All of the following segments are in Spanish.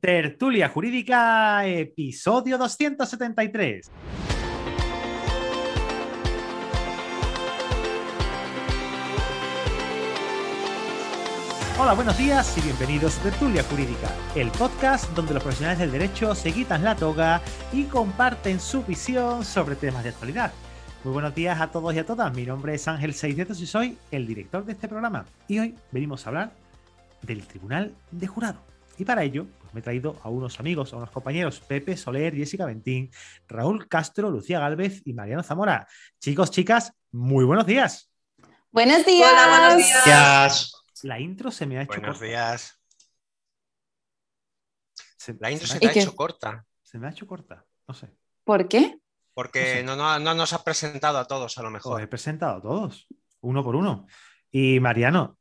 Tertulia Jurídica, episodio 273. Hola, buenos días y bienvenidos a Tertulia Jurídica, el podcast donde los profesionales del derecho se quitan la toga y comparten su visión sobre temas de actualidad. Muy buenos días a todos y a todas. Mi nombre es Ángel Seisdetos y soy el director de este programa. Y hoy venimos a hablar del Tribunal de Jurado. Y para ello, me he traído a unos amigos, a unos compañeros, Pepe Soler, Jessica Ventín, Raúl Castro, Lucía Galvez y Mariano Zamora. Chicos, chicas, muy buenos días. Buenos días. Hola, buenos días. La intro se me ha hecho Buenos corta. días. Se, La intro se se me, te ¿Y ha qué? hecho corta se me ha hecho corta. No sé. ¿Por qué? porque no, no- no nos has presentado a todos a lo Os he mejor. presentado a todos, uno por uno. Y Mariano,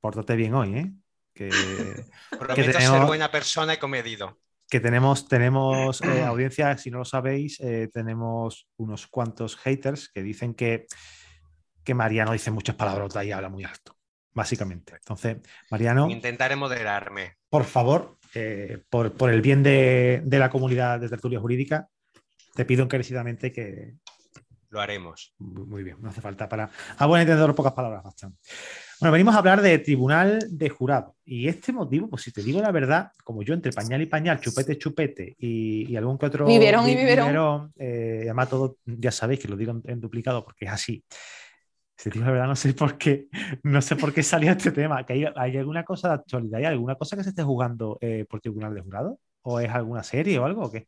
pórtate bien hoy, ¿eh? Que, Prometo tenemos- ser buena persona y comedido. que tenemos, tenemos eh, audiencia, si no lo sabéis, eh, tenemos unos cuantos haters que dicen que, que Mariano dice muchas palabrotas y habla muy alto, básicamente. Entonces, Mariano, Intentaré moderarme. por favor, eh, por, por el bien de, de la comunidad de tertulia jurídica, te pido encarecidamente que... Lo haremos. Muy bien, no hace falta para... A buen entendedor, pocas palabras bastan. Bueno, venimos a hablar de tribunal de jurado. Y este motivo, pues si te digo la verdad, como yo entre pañal y pañal, chupete, chupete y, y algún que otro... Biberón y bi- biberón. eh, además todo, ya sabéis que lo digo en, en duplicado porque es así. Si te digo la verdad, no sé por qué, no sé por qué salió este tema. ¿Que hay, hay alguna cosa de actualidad? ¿Hay alguna cosa que se esté jugando eh, por tribunal de jurado? ¿O es alguna serie o algo? ¿o qué?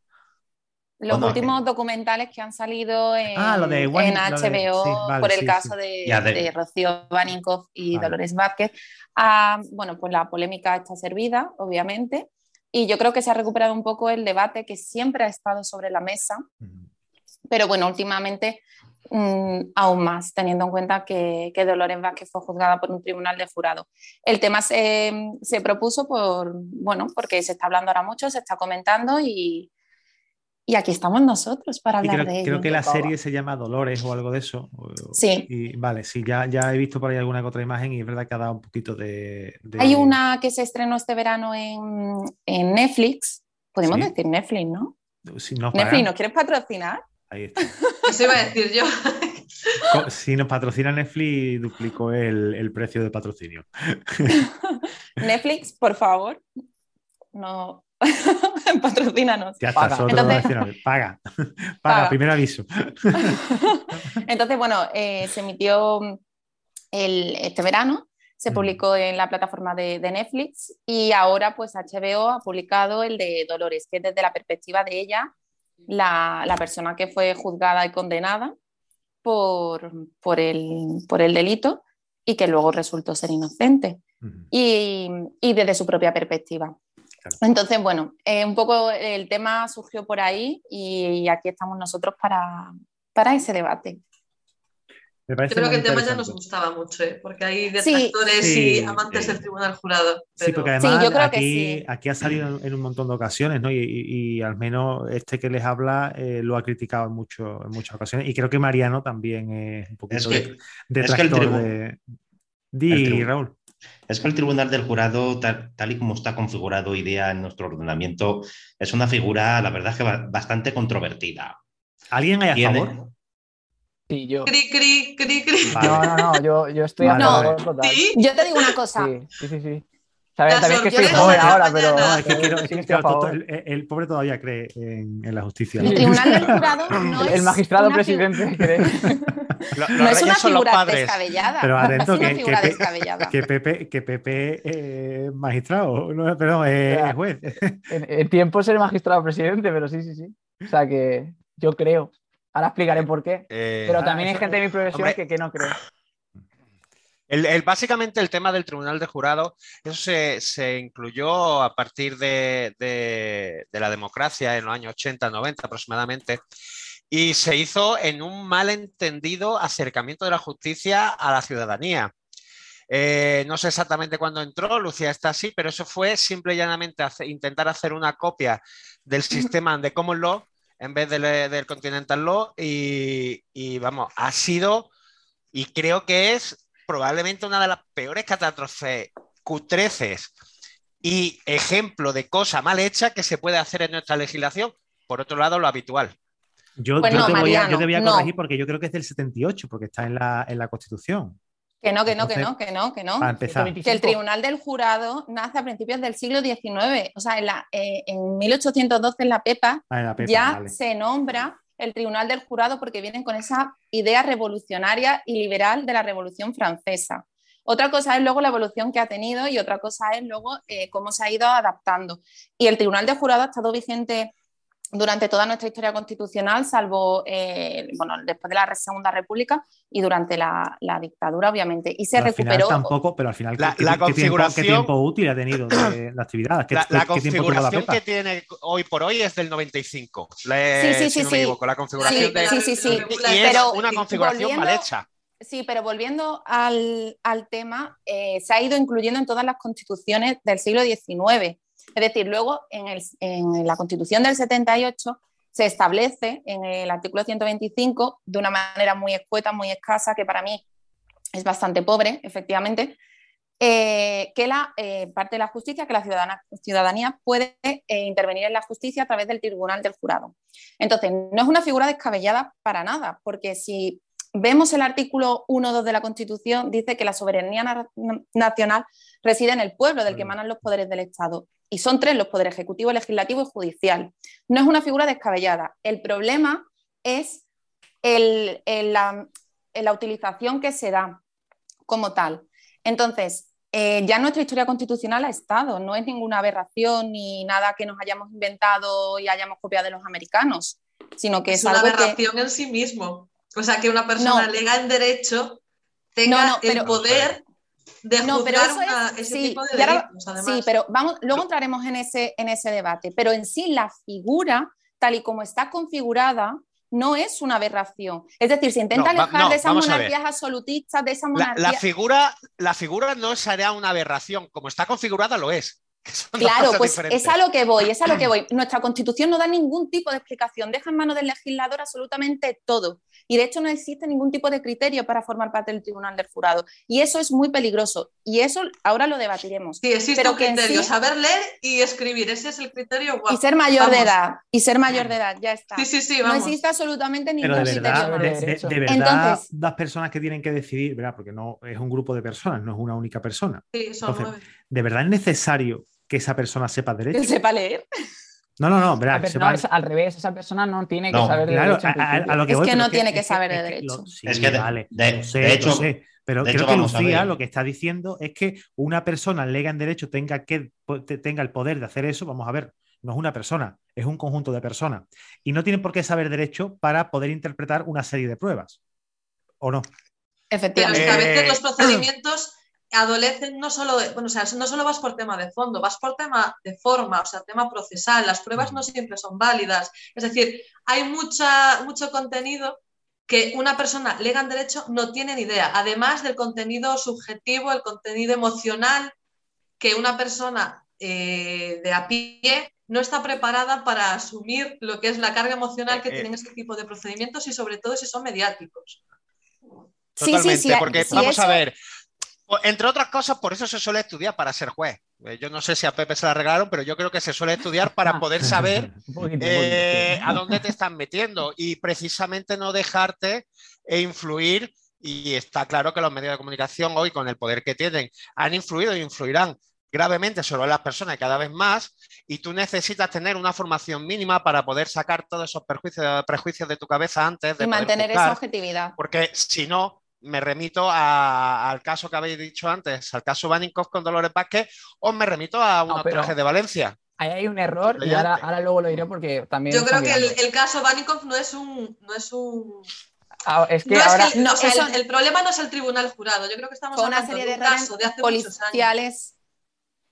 Los Bueno, últimos documentales que han salido en, Ah, lo de One- en lo de- HBO sí, vale, por el sí, caso sí. de, de- de Rocío Baninkoff y Vale. Dolores Vázquez. Ah, bueno, pues la polémica está servida, obviamente. Y yo creo que se ha recuperado un poco el debate que siempre ha estado sobre la mesa, Ujú. pero bueno, últimamente mm, aún más, teniendo en cuenta que, que Dolores Vázquez fue juzgada por un tribunal de jurado. El tema se, se propuso por, bueno, porque se está hablando ahora mucho, se está comentando y, y aquí estamos nosotros para hablar creo, de ello. creo que la serie se llama Dolores o algo de eso. Sí. Y vale, sí, ya, ya he visto por ahí alguna que otra imagen y es verdad que ha dado un poquito de. de- Hay una que se estrenó este verano en, en Netflix. Podemos Sí. decir Netflix, ¿no? Si nos Netflix, ¿nos quieres patrocinar? ahí está. Eso iba a decir yo. Si nos patrocina Netflix, duplicó el, el precio de patrocinio. Netflix, por favor. No. Patrocínanos. Ya está, Paga. Entonces-. Paga. Paga, Paga. primer aviso. Entonces, bueno, eh, se emitió el, este verano, se Mm. publicó en la plataforma de, de Netflix y ahora pues HBO ha publicado el de Dolores, que es desde la perspectiva de ella, la, la persona que fue juzgada y condenada por, por, el, por el delito y que luego resultó ser inocente y, y desde su propia perspectiva. Claro. Entonces, bueno, eh, un poco el tema surgió por ahí y, aquí estamos nosotros para, para ese debate. Me parece Creo que el tema ya nos gustaba mucho, ¿eh? porque hay detractores Sí, y amantes eh, del tribunal jurado. Sí, porque además yo creo que aquí, sí. aquí ha salido en, un montón de ocasiones, ¿no? Y, y- y al menos este que les habla eh, lo ha criticado en, mucho, en muchas ocasiones. Y creo que Mariano también es un poquito Es que- de- detractor es que el tribu- de. Di, el tribu- Raúl. Es que el Tribunal del Jurado, tal, tal y como está configurado hoy día en nuestro ordenamiento, es una figura, la verdad, que ba- bastante controvertida. ¿Alguien hay a Tiene- favor? Sí, yo. Cri, cri, cri, cri. Vale. No, no, no, yo, yo estoy Vale, a favor total. ¿Sí? Yo te digo una cosa, Sí, sí, sí, sí. Sabes, también que orgullas joven ahora, pero, mañana. No, es que quiero, sí que estoy claro, a to- to- favor. el, el pobre todavía cree en, en la justicia. El Tribunal del Jurado no El, es el magistrado una presidente cree. Lo- No es una figura padres. descabellada. Pero no atento es una que- figura que- descabellada. Que Pepe, que Pepe eh, magistrado, no, perdón, eh, juez. En, en tiempo es el magistrado presidente, pero sí, sí, sí. O sea que yo creo. Ahora explicaré por qué. Eh, Pero también hay gente de mi profesión hombre. que, que no cree. El, el- básicamente el tema del Tribunal de Jurado, eso se, se incluyó a partir de, de- de la democracia en los años 80, 90 aproximadamente, y se hizo en un malentendido acercamiento de la justicia a la ciudadanía. Eh, no sé exactamente cuándo entró, Lucía está así, pero eso fue simple y llanamente intentar hacer una copia del sistema de Common Law en vez del, del Continental Law y, y, vamos, ha sido y creo que es probablemente una de las peores catástrofes cutreces y ejemplo de cosa mal hecha que se puede hacer en nuestra legislación. Por otro lado, lo habitual. Yo, Pues yo no, te, voy a, yo te voy a no. corregir porque yo creo que es del 78, porque está en la, en la Constitución. Que no, que no, que Entonces, no, que no, que no. Para empezar. 125. que el Tribunal del Jurado nace a principios del siglo XIX. O sea, en, la- eh, en 1812 en la PEPA Ah, en la Pepa, ya vale. se nombra el Tribunal del Jurado porque vienen con esa idea revolucionaria y liberal de la Revolución Francesa. Otra cosa es luego la evolución que ha tenido y otra cosa es luego eh, cómo se ha ido adaptando. Y el Tribunal del Jurado ha estado vigente durante toda nuestra historia constitucional, salvo eh, bueno, después de la Segunda República y durante la, la dictadura, obviamente. Y se Pero recuperó. tampoco, pero al final, La- ¿qué, la qué tiempo, qué configuración- tiempo útil ha tenido de, la actividad? ¿Qué, La, la qué tiempo tuvo la configuración que tiene hoy por hoy es del 95. Le- Sí, sí, si sí, no me sí. equivoco, la configuración Sí, de- sí, sí, sí. Y, y es Pero una configuración volviendo- mal hecha. Sí, pero volviendo al, al tema, eh, se ha ido incluyendo en todas las constituciones del siglo XIX. Es decir, luego en, la constitución del 78 se establece en el artículo 125, de una manera muy escueta, muy escasa, que para mí es bastante pobre, efectivamente, eh, que la eh, parte de la justicia, que la ciudadanía puede eh, intervenir en la justicia a través del tribunal del jurado. Entonces, no es una figura descabellada para nada, porque si vemos el artículo 1.2 de la Constitución, dice que la soberanía na- nacional reside en el pueblo, del que emanan los poderes del Estado. Y son tres los poderes ejecutivo, legislativo y judicial. No es una figura descabellada. El problema es el- el- la, la utilización que se da como tal. Entonces, eh, ya nuestra historia constitucional ha estado, no es ninguna aberración ni nada que nos hayamos inventado y hayamos copiado de los americanos, sino que es, Es una algo que... aberración en sí mismo. O sea, que una persona No. lega en derecho tenga No, no, el pero- poder de No, pero eso una- es- ese sí, tipo de ahora-. Sí, pero vamos, luego entraremos en ese, en ese debate. Pero en sí, la figura, tal y como está configurada, no es una aberración. Es decir, se intenta No, va- alejar no, de esas monarquías absolutistas, de esa La, monarquía. la figura, la figura no será una aberración. Como está configurada, lo es. Claro, pues diferentes. es a lo que voy, es a lo que voy. Nuestra constitución no da ningún tipo de explicación, deja en manos del legislador absolutamente todo. Y de hecho no existe ningún tipo de criterio para formar parte del tribunal del jurado. Y eso es muy peligroso. Y eso ahora lo debatiremos. Sí, existe pero un criterio, sí- saber leer y escribir. Ese es el criterio. Y ser mayor de edad. Y ser mayor de edad, ya está. Sí, sí, sí, no vamos. existe absolutamente ningún Pero de criterio verdad, de, verdad, Entonces- las personas que tienen que decidir, ¿verdad? Porque no es un grupo de personas, no es una única persona. Sí, son Entonces, nueve. ¿De verdad es necesario que esa persona sepa Que derecho? sepa leer. No, no, no, Ah, ¿verdad? pero sepa- no, es al revés, esa persona no tiene que No, saber de Claro, derecho. a, lo que Es voy, que pero no tiene que es saber de que derecho. lo- sí, Es que de- vale, de- lo sé, de hecho- lo sé, pero de creo hecho, que Lucía lo que está diciendo es que una persona lega en derecho tenga, que, tenga el poder de hacer eso, vamos a ver, no es una persona, es un conjunto de personas. Y no tienen por qué saber derecho para poder interpretar una serie de pruebas. ¿O no? Pero es Efectivamente. que a veces Eh, los procedimientos adolecen no solo de, bueno, o sea, no solo vas por tema de fondo, vas por tema de forma, o sea, tema procesal. Las pruebas no siempre son válidas. Es decir, hay mucha, mucho contenido que una persona lega en derecho no tiene ni idea, además del contenido subjetivo, el contenido emocional, que una persona eh, de a pie no está preparada para asumir lo que es la carga emocional que Eh, eh. tienen ese tipo de procedimientos y sobre todo si son mediáticos. Sí, sí, sí, porque vamos eso- a ver, entre otras cosas, por eso se suele estudiar para ser juez. Eh, Yo no sé si a Pepe se la regalaron, pero yo creo que se suele estudiar para Ah. poder saber eh, a dónde te están metiendo y precisamente no dejarte e influir. Y está claro que los medios de comunicación hoy, con el poder que tienen, han influido e influirán gravemente sobre las personas cada vez más, y tú necesitas tener una formación mínima para poder sacar todos esos perjuicios, prejuicios de tu cabeza antes de Y poder mantener juzgar. esa objetividad. Porque si no, me remito a- al caso que habéis dicho antes, al caso Baninkoff con Dolores Vázquez, o me remito a un No, traje de Valencia. Ahí hay un error y ahora, ahora luego lo diré porque también. Yo creo que el, caso Banikov no es un. No es un. Ah, es que no es ahora. que el, no, problema no es el tribunal jurado. Yo creo que estamos Fue una hablando serie de de un caso de hace muchos años. policiales.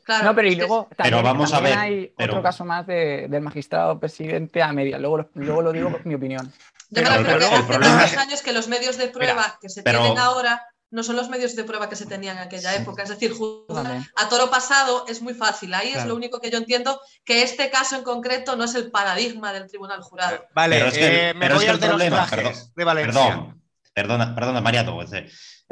Claro, No, pero y luego también, vamos a ver, hay pero- otro caso más de- del magistrado presidente a media. Luego, lo- luego lo digo mi opinión. Pero- pero que el hace problema años que los medios de prueba que se pero- tienen ahora no son los medios de prueba que se tenían en aquella época. Es decir, Vale. a toro pasado es muy fácil. Ahí es lo único que yo entiendo que este caso en concreto no es el paradigma del tribunal jurado. Vale, Pero es que el- eh, me pero voy es que al el de los problema, perdón, de Valencia. Perdón, perdona, perdona, Mariano.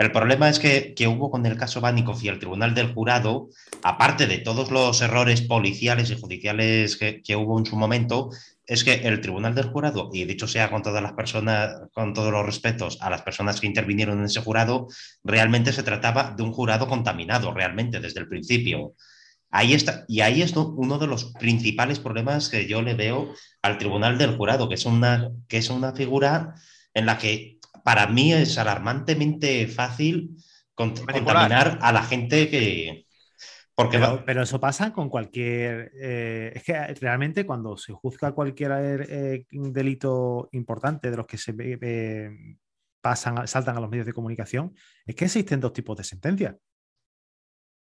El problema es que, que hubo con el caso Banikov y el Tribunal del Jurado, aparte de todos los errores policiales y judiciales que, que hubo en su momento, es que el Tribunal del Jurado, y dicho sea con todas las personas, con todos los respetos a las personas que intervinieron en ese jurado, realmente se trataba de un jurado contaminado, realmente, desde el principio. Ahí está, y ahí es uno de los principales problemas que yo le veo al Tribunal del Jurado, que es una, que es una figura en la que para mí es alarmantemente fácil cont contaminar a la gente que, porque pero, pero, eso pasa con cualquier. Eh, es que realmente cuando se juzga cualquier eh, delito importante de los que se eh, pasan, saltan a los medios de comunicación, es que existen dos tipos de sentencias.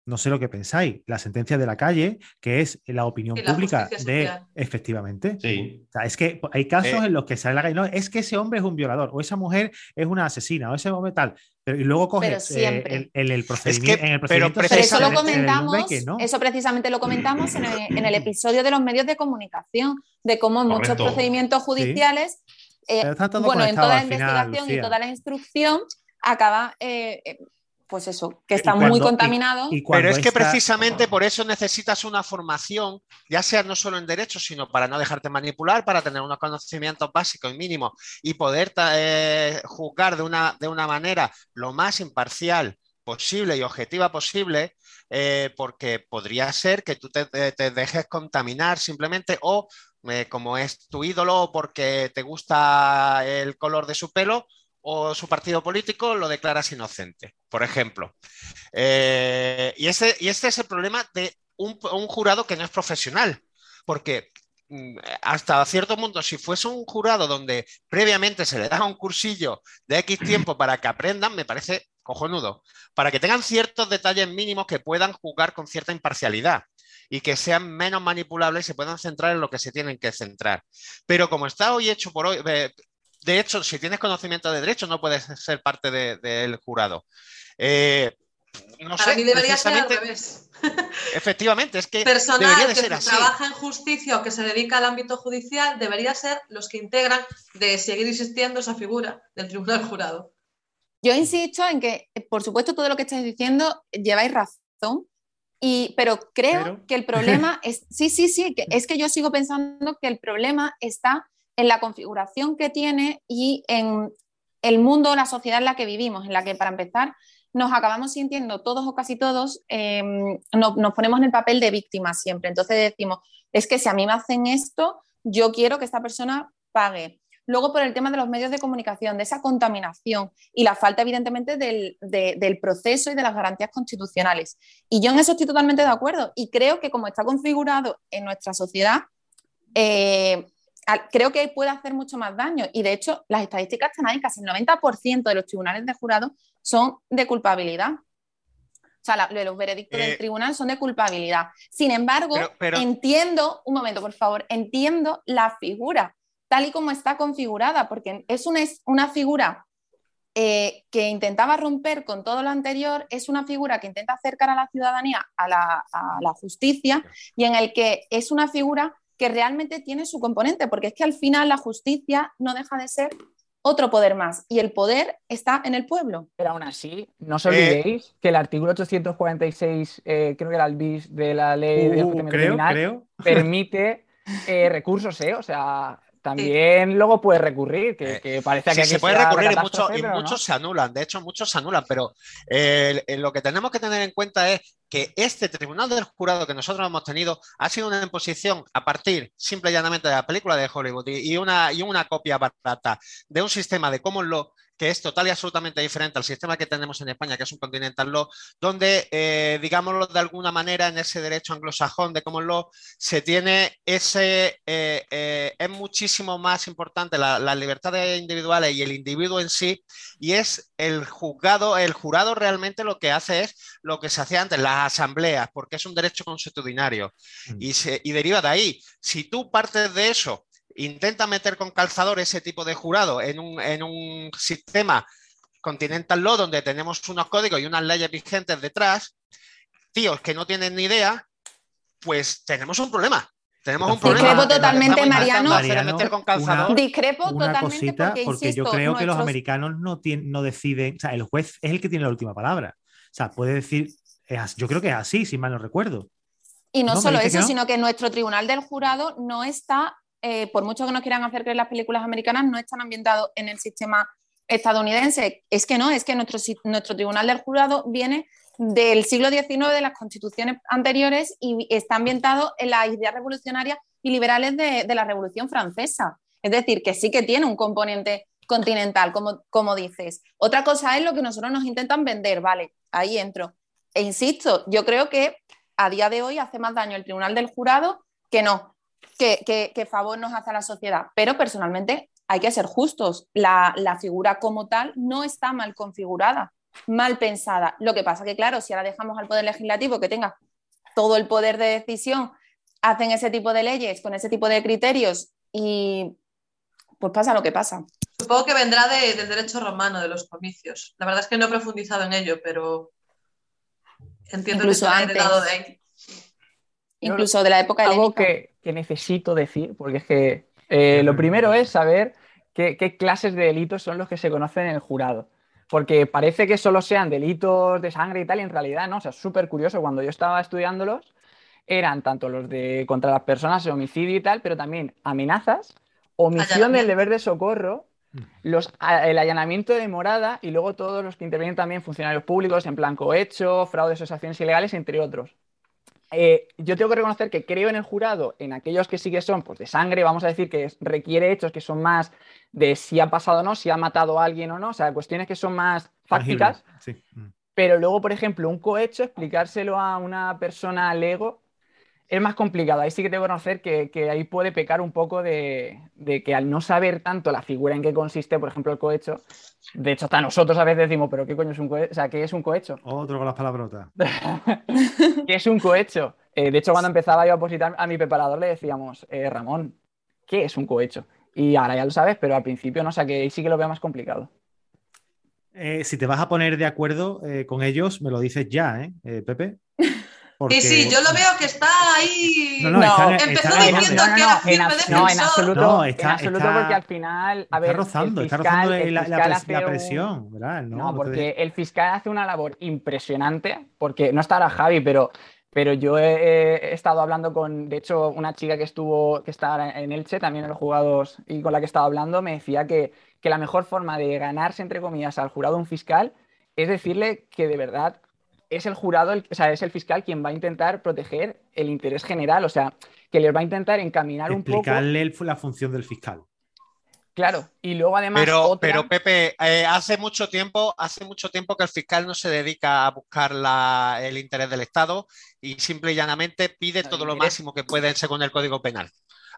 No sé lo que pensáis. La sentencia de la calle, que es la opinión la pública de. social. Efectivamente. sí, O sea, es que hay casos Eh. en los que sale la calle, no, es que ese hombre es un violador, o esa mujer es una asesina, o ese hombre tal. Pero, y luego coge Pero siempre. el, el- el procedimiento. en el pero procedimiento Pero eso lo comentamos, que no. eso precisamente lo comentamos en el, en el episodio de los medios de comunicación, de cómo en muchos procedimientos judiciales, eh, Pero bueno, en toda la final, investigación y toda la instrucción acaba, eh, eh, pues eso, que está cuando- muy y- contaminado. y Pero es que precisamente por eso necesitas una formación, ya sea no solo en derecho, sino para no dejarte manipular, para tener unos conocimientos básicos y mínimos y poder eh, juzgar de una, de una manera lo más imparcial posible y objetiva posible, eh, porque podría ser que tú te, te- te dejes contaminar simplemente o eh, como es tu ídolo o porque te gusta el color de su pelo o su partido político, lo declaras inocente, por ejemplo. Eh, y, ese, y este es el problema de un, un jurado que no es profesional, porque mm, hasta cierto punto, si fuese un jurado donde previamente se le da un cursillo de X tiempo para que aprendan, me parece cojonudo, para que tengan ciertos detalles mínimos que puedan jugar con cierta imparcialidad y que sean menos manipulables y se puedan centrar en lo que se tienen que centrar. Pero como está hoy hecho por hoy, eh, de hecho, si tienes conocimiento de derecho, no puedes ser parte de- del jurado. Eh, no Para sé, mí debería ser al revés. Efectivamente, es que Personal debería de que ser así. trabaja en justicia o que se dedica al ámbito judicial debería ser los que integran de seguir existiendo esa figura del tribunal jurado. Yo insisto en que, por supuesto, todo lo que estáis diciendo lleváis razón, y, pero creo Pero- que el problema es, sí, sí, sí, que es que yo sigo pensando que el problema está en la configuración que tiene y en el mundo, la sociedad en la que vivimos, en la que, para empezar, nos acabamos sintiendo todos o casi todos, eh, nos, ponemos en el papel de víctimas siempre. Entonces decimos, es que si a mí me hacen esto, yo quiero que esta persona pague. Luego, por el tema de los medios de comunicación, de esa contaminación y la falta, evidentemente, del, de- del proceso y de las garantías constitucionales. Y yo en eso estoy totalmente de acuerdo. Y creo que como está configurado en nuestra sociedad, eh, creo que puede hacer mucho más daño. Y de hecho, las estadísticas están ahí, casi el 90% de los tribunales de jurado son de culpabilidad. O sea, la- los veredictos Eh, del tribunal son de culpabilidad. Sin embargo, Pero- pero- entiendo, un momento, por favor, entiendo la figura tal y como está configurada, porque es una, es una figura eh, que intentaba romper con todo lo anterior, es una figura que intenta acercar a la ciudadanía a la, a la justicia y en el que es una figura que realmente tiene su componente, porque es que al final la justicia no deja de ser otro poder más y el poder está en el pueblo. Pero aún así, no os Eh, olvidéis que el artículo 846, eh, creo que era el bis de la ley de Uh, creo, criminal, creo. permite eh, recursos, ¿eh? O sea, también luego puedes recurrir, que, Eh, que parece Sí, que aquí se puede recurrir y, muchos, catástrofe, y no. muchos se anulan, de hecho muchos se anulan, pero eh, lo que tenemos que tener en cuenta es que este Tribunal del Jurado que nosotros hemos tenido ha sido una imposición a partir simple y llanamente de la película de Hollywood y, y una, y una copia barata de un sistema de common law que es total y absolutamente diferente al sistema que tenemos en España, que es un continental law, donde, eh, digámoslo de alguna manera, en ese derecho anglosajón de common law, se tiene ese, eh, eh, es muchísimo más importante la- las libertades individuales y el individuo en sí, y es el juzgado, el jurado realmente lo que hace es lo que se hacía antes, las asambleas, porque es un derecho consuetudinario Mm. y, se, y deriva de ahí. Si tú partes de eso, intenta meter con calzador ese tipo de jurado en un, en un sistema continental law donde tenemos unos códigos y unas leyes vigentes detrás, tíos que no tienen ni idea, pues tenemos un problema. Tenemos un Discrepo problema. totalmente, Estamos intentando Mariano. con calzador. Discrepo una totalmente cosita, porque, porque, yo creo que los americanos no, tienen, no deciden, o sea, el juez es el que tiene la última palabra. O sea, puede decir, es yo creo que es así, si mal no recuerdo. Y no, solo que eso, no. sino que nuestro tribunal del jurado no está, eh, por mucho que nos quieran hacer creer las películas americanas, no están ambientados en el sistema estadounidense. Es que no, es que nuestro, nuestro tribunal del jurado viene del siglo XIX, de las constituciones anteriores, y está ambientado en las ideas revolucionarias y liberales de, de la Revolución Francesa. Es decir, que sí que tiene un componente continental, como, como dices. Otra cosa es lo que nosotros nos intentan vender, vale, ahí entro. E insisto, yo creo que a día de hoy hace más daño el tribunal del jurado que no, que, que- que favor nos hace a la sociedad. Pero personalmente hay que ser justos. La, la figura como tal no está mal configurada, mal pensada. Lo que pasa que, claro, si ahora dejamos al Poder Legislativo que tenga todo el poder de decisión, hacen ese tipo de leyes con ese tipo de criterios y pues pasa lo que pasa. Supongo que vendrá de- del derecho romano, de los comicios. La verdad es que no he profundizado en ello, pero entiendo Incluso que será antes. de ahí. Incluso de la época Algo que, que necesito decir, porque es que eh, lo primero es saber qué, qué clases de delitos son los que se conocen en el jurado. Porque parece que solo sean delitos de sangre y tal, y en realidad no. O sea, es súper curioso. Cuando yo estaba estudiándolos, eran tanto los de contra las personas, homicidio y tal, pero también amenazas, omisión del deber de socorro, los, el allanamiento de morada y luego todos los que intervienen también funcionarios públicos, en plan cohecho, fraude, asociaciones ilegales, entre otros. Eh, yo tengo que reconocer que creo en el jurado, en aquellos que sí que son pues, de sangre, vamos a decir que requiere hechos que son más de si ha pasado o no, si ha matado a alguien o no, o sea, cuestiones que son más fácticas, Sí. Mm. pero luego, por ejemplo, un cohecho, explicárselo a una persona lego es más complicado. Ahí sí que tengo que reconocer que, que ahí puede pecar un poco de, de que al no saber tanto la figura en qué consiste, por ejemplo, el cohecho, de hecho, hasta nosotros a veces decimos, pero ¿qué coño es un cohecho? O sea, ¿qué es un cohecho? Otro con las palabrotas. ¿Qué es un cohecho? Eh, de hecho, cuando empezaba yo a opositar a mi preparador le decíamos, eh, Ramón, ¿qué es un cohecho? Y ahora ya lo sabes, pero al principio no, o sea que ahí sí que lo veo más complicado. Eh, si te vas a poner de acuerdo con ellos, me lo dices ya, ¿eh, Eh, Pepe? Porque- Sí, sí, yo lo veo que está ahí. No, no, No, están- empezó están diciendo que era en, firme abs- defensor. no, en absoluto, No, está- en absoluto está- porque al final, a está rozando, el está rozando el la, la fiscal pres- hace la un- presión, ¿verdad? No, No, no te porque el fiscal hace una labor impresionante, porque no estará Javi, pero, pero yo he, he estado hablando con, de hecho, una chica que estuvo, que está en Elche, también en los jugados, y con la que estaba hablando, me decía que, que la mejor forma de ganarse, entre comillas, al jurado un fiscal es decirle que de verdad es el jurado, el- o sea, es el fiscal quien va a intentar proteger el interés general, o sea, que les va a intentar encaminar un poco. explicarle la función del fiscal. Claro, y luego además Pero, otra- pero Pepe, eh, hace mucho tiempo, hace mucho tiempo que el fiscal no se dedica a buscar la- el interés del Estado y simple y llanamente pide todo lo máximo que puede según el Código Penal.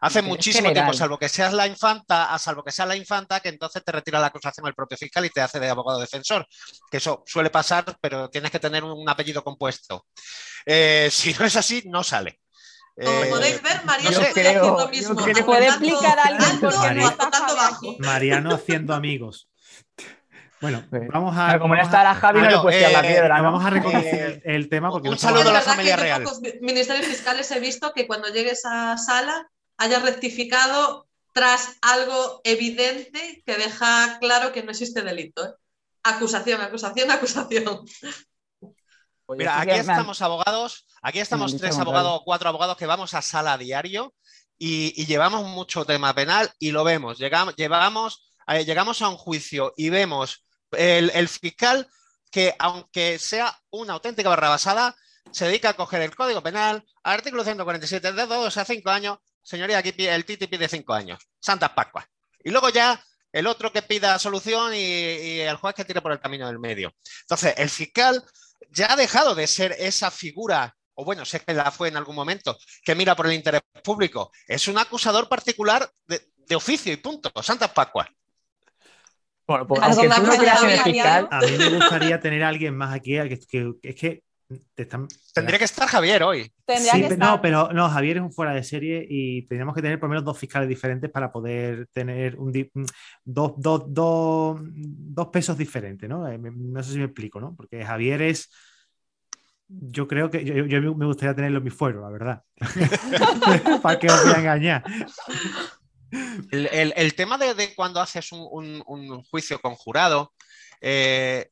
Hace muchísimo general. tiempo, salvo que seas la infanta, a salvo que seas la infanta, que entonces te retira la acusación el propio fiscal y te hace de abogado defensor. Que eso suele pasar, pero tienes que tener un apellido compuesto. Eh, si no es así, no sale. Como Eh, podéis ver, Mariano puede creo- lo yo mismo. creo- tanto ¿Puede explicar a alguien alto por qué no como está tocando Javi bajo. aquí? Mariano haciendo amigos. Bueno, vamos a. Como no vamos a- estará Javi, no Bueno, le puedes tirar la eh, piedra, ¿no? Vamos a reconocer Eh, el, el tema porque un no saludo a la familia que real. yo pocos ministerios fiscales he visto que cuando llegue esa sala haya rectificado tras algo evidente que deja claro que no existe delito. ¿eh? Acusación, acusación, acusación. Mira, aquí estamos abogados, aquí estamos tres abogados o cuatro abogados que vamos a sala a diario y, y llevamos mucho tema penal y lo vemos. Llegamos, llevamos, eh, llegamos a un juicio y vemos el, el fiscal que, aunque sea una auténtica barrabasada, se dedica a coger el Código Penal, artículo 147 de 2 a 5 años. Señoría, aquí pide- el Titi pide 5 años. Santas Pascuas. Y luego ya el otro que pida solución y, y el juez que tire por el camino del medio. Entonces, el fiscal ya ha dejado de ser esa figura, o bueno, sé que la fue en algún momento, que mira por el interés público. Es un acusador particular de, de oficio y punto. Santas Pascuas. Bueno, pues, ¿Algo aunque más tú no para creas en el añadir, fiscal, A mí me gustaría tener a alguien más aquí. que, que- es que te están. Tendría que estar Javier hoy. Tendría Sí, que pe- estar. no, pero no, Javier es un fuera de serie y tenemos que tener por lo menos dos fiscales diferentes para poder tener un di- un- dos, dos- dos- dos pesos diferentes, ¿no? Eh, No sé si me explico, ¿no? Porque Javier es Yo creo que yo, yo me gustaría tenerlo en mi fuero, la verdad. ¿Para qué os voy a engañar? El, el- el tema de, de cuando haces un, un- un juicio conjurado eh,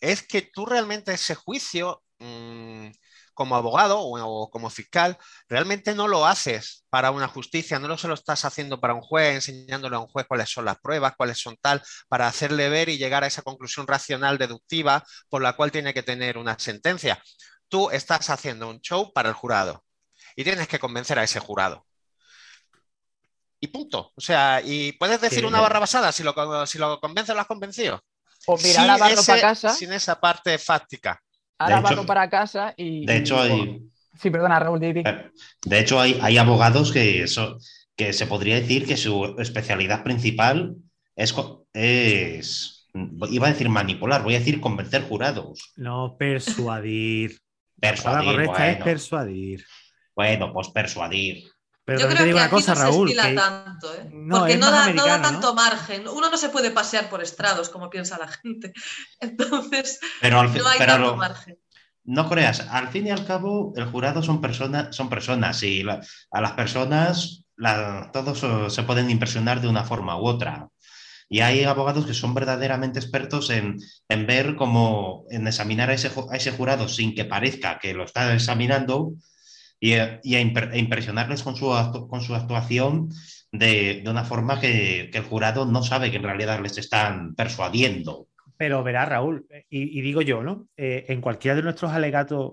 es que tú realmente ese juicio, mm, como abogado o, como fiscal, realmente no lo haces para una justicia, no lo se lo estás haciendo para un juez, enseñándole a un juez cuáles son las pruebas, cuáles son tal, para hacerle ver y llegar a esa conclusión racional deductiva por la cual tiene que tener una sentencia. Tú estás haciendo un show para el jurado y tienes que convencer a ese jurado. Y punto. O sea, y puedes decir Sí. una barra basada si lo, si lo convences, lo has convencido. O mira, Sin barro ese- para casa, Sin esa parte fáctica. Ahora De hecho- barro para casa y. De hecho, y- hay, Sí, perdona, Raúl, di, di. Eh, De hecho, hay, hay abogados que, so- que se podría decir que su especialidad principal es, es, iba a decir manipular, voy a decir convencer jurados. No, persuadir. La palabra correcta es persuadir. bueno, pues persuadir. Pero Yo creo te digo que una aquí cosa, no se Raúl. estila que- tanto, ¿eh? No, porque no da, no da tanto margen. Uno no se puede pasear por estrados como piensa la gente. Entonces, Pero, al fin- no hay pero tanto lo- margen. no creas, al fin y al cabo, el jurado son, personas son personas y la- a las personas la- todos eh, se pueden impresionar de una forma u otra. Y hay abogados que son verdaderamente expertos en, en ver cómo, en examinar a ese, a ese jurado sin que parezca que lo está examinando y, a- y a impre- e impresionarles con su, actu- con su actuación de, de una forma que, que el jurado no sabe que en realidad les están persuadiendo. Pero verá, Raúl, y, y digo yo, ¿no? Eh, en cualquiera de nuestros alegatos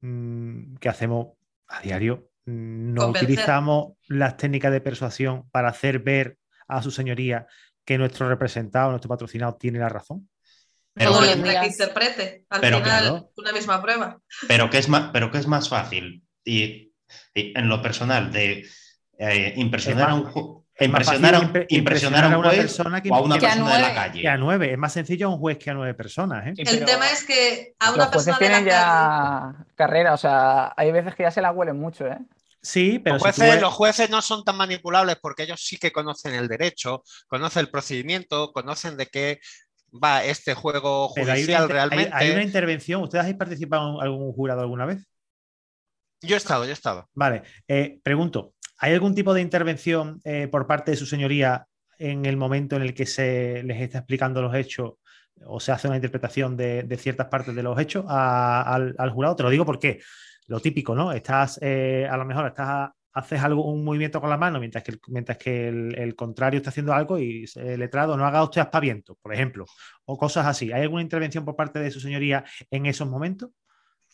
mm, que hacemos a diario, mm, no Convencer. utilizamos las técnicas de persuasión para hacer ver a su señoría que nuestro representado, nuestro patrocinado, tiene la razón. Pero Todo que- que interprete. Al pero final, claro. una misma prueba. Pero que es más, pero que es más fácil y, y en lo personal de eh, impresionar Es a un impresionar, a impresionar a un una juez persona que- o a una que a persona de la calle. Que a nueve, es más sencillo a un juez que a nueve personas, ¿eh? El pero tema es que a Los una jueces persona de la tienen calle. ya carrera, o sea, hay veces que ya se la huelen mucho, ¿eh? Sí, pero Los si jueces, ves- los jueces no son tan manipulables porque ellos sí que conocen el derecho, conocen el procedimiento, conocen de qué va este juego pero hay una, judicial hay- realmente. hay una intervención. ¿Ustedes habéis participado en algún jurado alguna vez? Yo he estado, yo he estado. Vale, eh, pregunto, ¿hay algún tipo de intervención eh, por parte de su señoría en el momento en el que se les está explicando los hechos o se hace una interpretación de, ciertas partes de los hechos al, jurado? Te lo digo porque lo típico, ¿no? Estás, eh, a lo mejor estás, haces algo, un movimiento con la mano mientras que el, mientras que el contrario está haciendo algo y el letrado no haga usted aspaviento, por ejemplo, o cosas así. ¿Hay alguna intervención por parte de su señoría en esos momentos?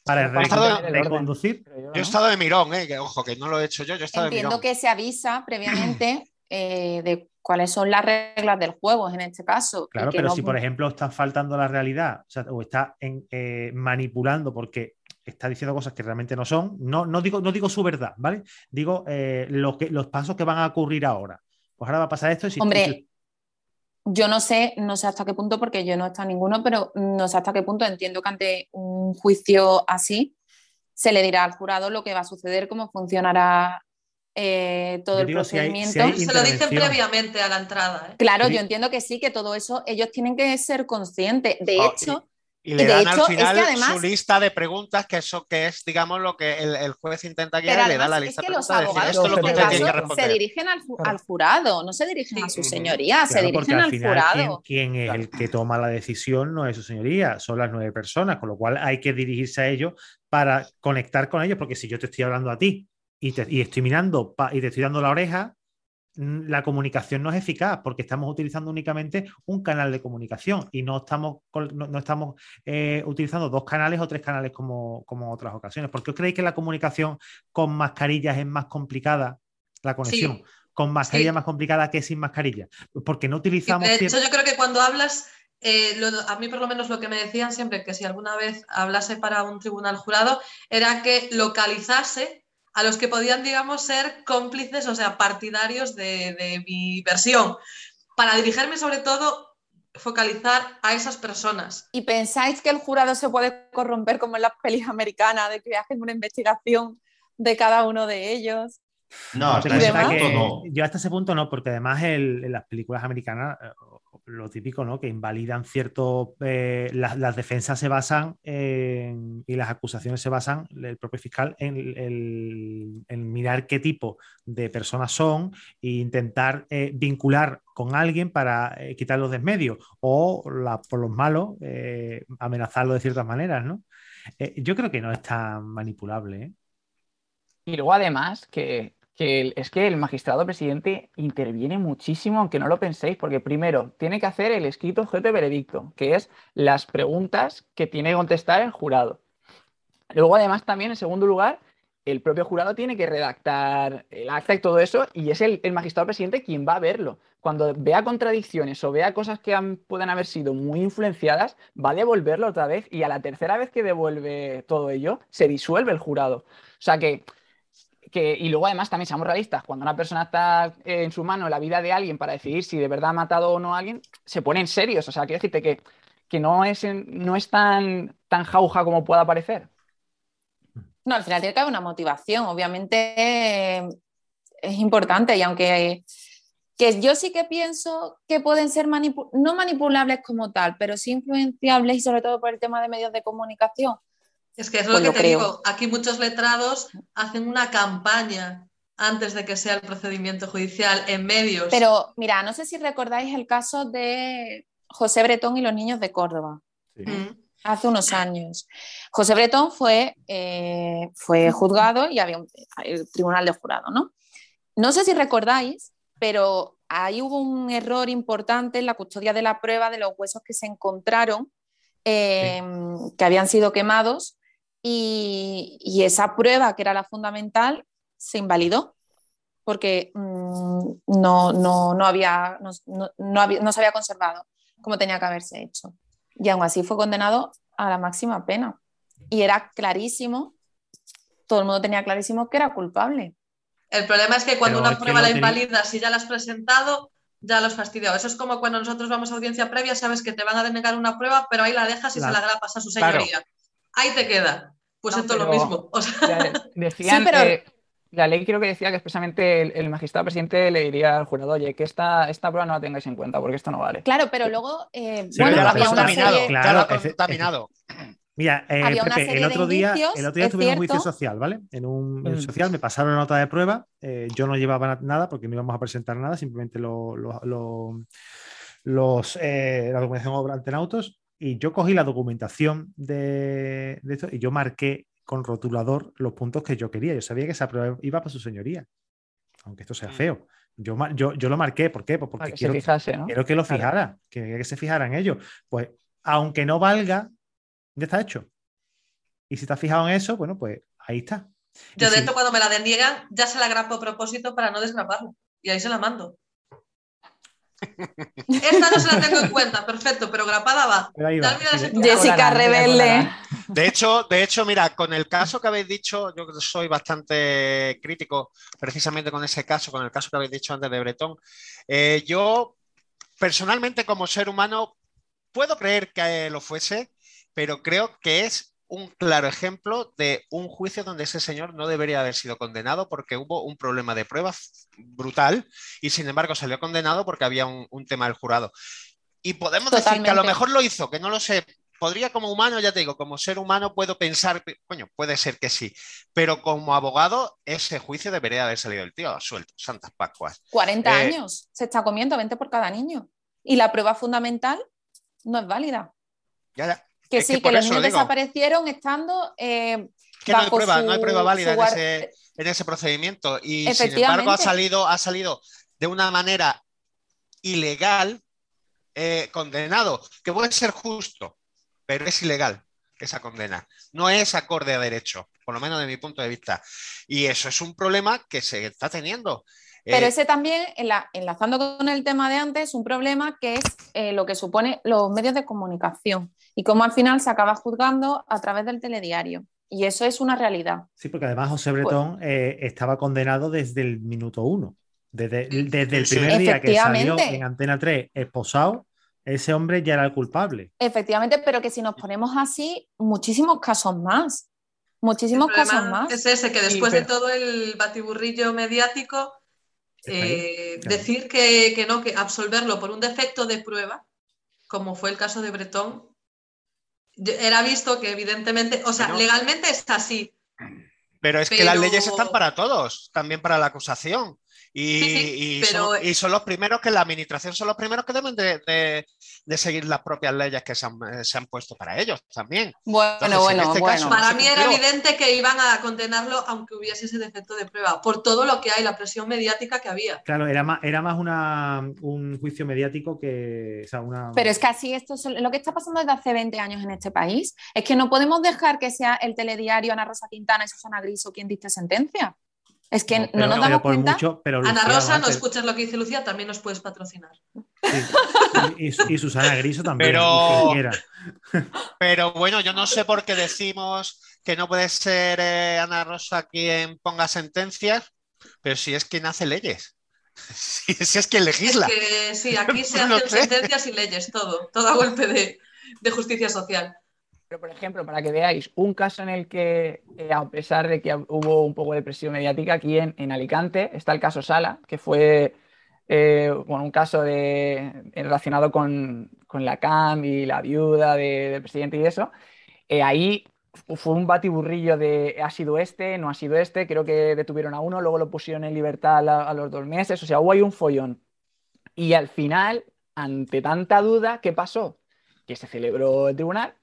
Para reconducir. yo, he estado de mirón, eh, que, ojo, que no lo he hecho yo, yo he estado de Entiendo mirón. que se avisa previamente eh, de cuáles son las reglas del juego en este caso. y Claro, que pero no- si por ejemplo está faltando la realidad o, sea, o está en- eh, manipulando porque está diciendo cosas que realmente no son, no, no, digo, no digo su verdad, ¿vale? Digo eh, lo que, los pasos que van a ocurrir ahora. Pues ahora va a pasar esto y si Hombre, yo no sé, no sé hasta qué punto, porque yo no he estado en ninguno, pero no sé hasta qué punto entiendo que ante un juicio así se le dirá al jurado lo que va a suceder, cómo funcionará eh, todo Yo el digo, si hay- si procedimiento. hay Se lo dicen previamente a la entrada. ¿eh? Claro, Sí. yo entiendo que sí, que todo eso ellos tienen que ser conscientes. De Oh, hecho, Y le y de dan hecho, al es que final además- su lista de preguntas, que eso que es, digamos, lo que el, el juez intenta guiar le da la es lista que de los preguntas. decir, esto es lo que tiene que se dirigen al, ju- al jurado, no se dirigen a su señoría, se Claro, porque dirigen al al final jurado. quien, quien es el que toma la decisión no es su señoría, son las nueve personas, con lo cual hay que dirigirse a ellos para conectar con ellos, porque si yo te estoy hablando a ti y, te, y estoy mirando pa- y te estoy dando la oreja, la comunicación no es eficaz porque estamos utilizando únicamente un canal de comunicación y no estamos, no, no estamos eh, utilizando dos canales o tres canales como, como otras ocasiones. ¿Por qué os creéis que la comunicación con mascarillas es más complicada? La conexión Sí. con mascarilla Sí. más complicada que sin mascarilla. Porque no utilizamos. de hecho, yo creo que cuando hablas, eh, lo- a mí por lo menos lo que me decían siempre, que si alguna vez hablase para un tribunal jurado, era que localizase a los que podían, digamos, ser cómplices, o sea, partidarios de, mi versión, para dirigirme sobre todo, focalizar a esas personas. ¿Y pensáis que el jurado se puede corromper como en las pelis americanas, de que hacen una investigación de cada uno de ellos? No, hasta en ese punto que- no. Yo hasta ese punto no, porque además el- en las películas americanas, eh, lo típico, ¿no? Que invalidan cierto. eh, las, las defensas se basan en- y las acusaciones se basan, el propio fiscal, en, el- en mirar qué tipo de personas son e intentar eh, vincular con alguien para eh, quitarlos de en medio o la- por los malos eh, amenazarlo de ciertas maneras, ¿no? Eh, yo creo que no es tan manipulable, ¿eh? Y luego además que, que es que el magistrado presidente interviene muchísimo, aunque no lo penséis, porque primero tiene que hacer el escrito objeto de veredicto, que es las preguntas que tiene que contestar el jurado. Luego además también, en segundo lugar, el propio jurado tiene que redactar el acta y todo eso, y es el, el magistrado presidente quien va a verlo. Cuando vea contradicciones o vea cosas que han- pueden haber sido muy influenciadas, va a devolverlo otra vez, y a la tercera vez que devuelve todo ello, se disuelve el jurado. O sea que que, y luego además también seamos realistas, cuando una persona está en su mano la vida de alguien para decidir si de verdad ha matado o no a alguien, se ponen serios. O sea, quiero decirte que, que no es, no es tan, tan jauja como pueda parecer. No, al final tiene que haber una motivación. Obviamente eh, es importante y aunque que yo sí que pienso que pueden ser manipu- no manipulables como tal, pero sí influenciables y sobre todo por el tema de medios de comunicación. Es que es Pues lo que lo te creo. digo. Aquí muchos letrados hacen una campaña antes de que sea el procedimiento judicial en medios. Pero mira, no sé si recordáis el caso de José Bretón y los niños de Córdoba. Mm. hace unos años. José Bretón fue, eh, fue juzgado y había un el tribunal de jurado, ¿no? No sé si recordáis, pero ahí hubo un error importante en la custodia de la prueba de los huesos que se encontraron, eh, que habían sido quemados, y, y esa prueba, que era la fundamental, se invalidó porque mm, no, no, no, había, no, no- no había- no se había conservado como tenía que haberse hecho. Y aún así fue condenado a la máxima pena. Y era clarísimo, todo el mundo tenía clarísimo que era culpable. El problema es que cuando Pero una prueba la tenía- invalidas, si ya la has presentado, ya lo has fastidiado. Eso es como cuando nosotros vamos a audiencia previa, sabes que te van a denegar una prueba, pero ahí la dejas y se la grapas a su Claro. Ahí te queda. Pues No, esto es lo mismo. O sea, Decían, Sí, pero- eh, la ley creo que decía que expresamente el, el magistrado presidente le diría al jurado, oye, que esta, esta prueba no la tengáis en cuenta porque esto no vale. Claro, pero luego, eh, Sí, bueno, pero había la una contaminado, serie... claro. contaminado. Mira, eh, Había una Pepe, el otro día, indicios, el otro día es tuvimos un juicio social, ¿vale? En un en Mm. social me pasaron la nota de prueba, eh, yo no llevaba na- nada porque no íbamos a presentar nada, simplemente lo- lo- lo- los, eh, la documentación obrante en autos y yo cogí la documentación de, de esto y yo marqué con rotulador los puntos que yo quería. Yo sabía que esa prueba iba para su señoría, aunque esto sea Mm. feo. Yo, yo, yo lo marqué, ¿por qué? Pues porque que quiero, se fijase, ¿no? quiero que lo fijara, que, que se fijara en ello. Pues aunque no valga, ya está hecho. Y si te has fijado en eso, bueno, pues ahí está. yo Y de si- hecho cuando me la deniegan, ya se la grapo a propósito para no desgraparla. Y ahí se la mando. Esta no se la tengo en cuenta, perfecto, pero grapada va. pero Sí, Jessica Rebelde. De hecho, de hecho, mira, con el caso que habéis dicho, yo soy bastante crítico precisamente con ese caso, con el caso que habéis dicho antes de Bretón. Eh, yo, personalmente, como ser humano, puedo creer que lo fuese, pero creo que es un claro ejemplo de un juicio donde ese señor no debería haber sido condenado porque hubo un problema de pruebas brutal y sin embargo salió condenado porque había un, un tema del jurado. Y podemos decir que a lo mejor lo hizo, que no lo sé. Podría como humano, ya te digo, como ser humano puedo pensar, coño, puede ser que sí, pero como abogado ese juicio debería haber salido el tío suelto, Santas Pascuas. 40 Eh, años se está comiendo 20 por cada niño. Y la prueba fundamental no es válida. Ya, ya. Que Es sí, que que, los niños digo. desaparecieron estando eh, Que no hay prueba, su- no hay prueba válida en ese, en ese procedimiento. Y sin embargo ha salido, ha salido de una manera ilegal eh, condenado, que puede ser justo, pero es ilegal esa condena. No es acorde a derecho, por lo menos de mi punto de vista. Y eso es un problema que se está teniendo. Pero Eh, ese también, enla- enlazando con el tema de antes, un problema que es eh, lo que supone los medios de comunicación y cómo al final se acaba juzgando a través del telediario. Y eso es una realidad. Sí, porque además José Pues Bretón eh, estaba condenado desde el minuto uno. Desde, desde el Sí. primer día que salió en Antena 3 esposado, ese hombre ya era el culpable. Efectivamente, pero que si nos ponemos así, muchísimos casos más. muchísimos casos más. Es ese, que Sí, después de todo el batiburrillo mediático, eh, claro. decir que, que no, que absolverlo por un defecto de prueba, como fue el caso de Bretón, era visto que evidentemente, o sea, legalmente está así. Pero es que las leyes están para todos, también para la acusación. Y, Sí, sí, y pero- son, y son los primeros que la administración son los primeros que deben de, de- de seguir las propias leyes que se han, eh, se han puesto para ellos también. Bueno, Entonces, bueno, este bueno. caso- Para mí era evidente que iban a condenarlo aunque hubiese ese defecto de prueba, por todo lo que hay, la presión mediática que había. Claro, era más, era más una, un juicio mediático que. O sea, una... Pero es que así esto es lo que está pasando desde hace 20 años en este país. Es que no podemos dejar que sea el telediario Ana Rosa Quintana y Susana Griso quien dicte sentencia. Es que no, pero, nos damos cuenta. mucho. Pero Ana Rosa, no escuchas lo que dice Lucía, también nos puedes patrocinar. sí, y, y Susana Griso también. Pero-. Pero bueno, yo no sé por qué decimos que no puede ser eh, Ana Rosa quien ponga sentencias, pero si es quien hace leyes. Si, si es quien legisla. Es que sí, aquí se No hacen sé. sentencias y leyes, todo, todo a golpe de, de justicia social. Pero, por ejemplo, para que veáis, un caso en el que, eh, a pesar de que hubo un poco de presión mediática, aquí en, en Alicante está el caso Sala, que fue eh, bueno, un caso de, relacionado con, con la CAM y la viuda de- del presidente y eso. Eh, ahí fue un batiburrillo de ha sido este, no ha sido este, creo que detuvieron a uno, luego lo pusieron en libertad a, la- a los dos meses, o sea, hubo ahí un follón. Y al final, ante tanta duda, ¿qué pasó? Que se celebró el tribunal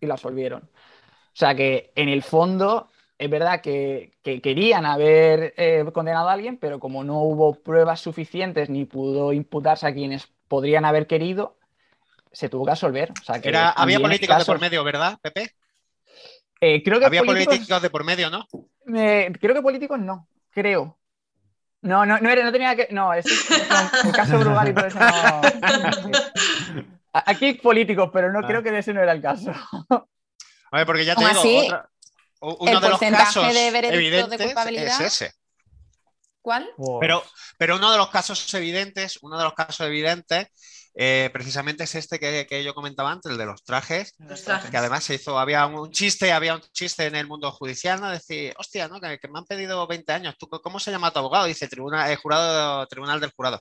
y lo absolvieron. O sea que en el fondo es verdad que, que querían haber eh, condenado a alguien, pero como no hubo pruebas suficientes ni pudo imputarse a quienes podrían haber querido, se tuvo que absolver. O sea que Era, había políticos de por medio, ¿verdad, Pepe? Eh, creo que Había políticos, políticos de por medio, ¿no? eh, creo que políticos no, creo. No, no, no, era, no tenía que. No, ese es no, el caso Brugal y todo eso no. Aquí hay políticos, pero no Ah. creo que ese no era el caso. A ver, porque ya te digo, así, otra- uno el de los porcentaje casos de de evidentes culpabilidad- es ese. ¿Cuál? Pero, pero uno de los casos evidentes, uno de los casos evidentes, eh, precisamente es este que, que yo comentaba antes, el de los trajes, Los trajes. que además se hizo, había un chiste, había un chiste en el mundo judicial, ¿no? Decir, hostia, ¿no? Que, que me han pedido 20 años. ¿Tú, ¿Cómo se llama tu abogado? Dice, tribunal, eh, jurado, tribunal del jurado.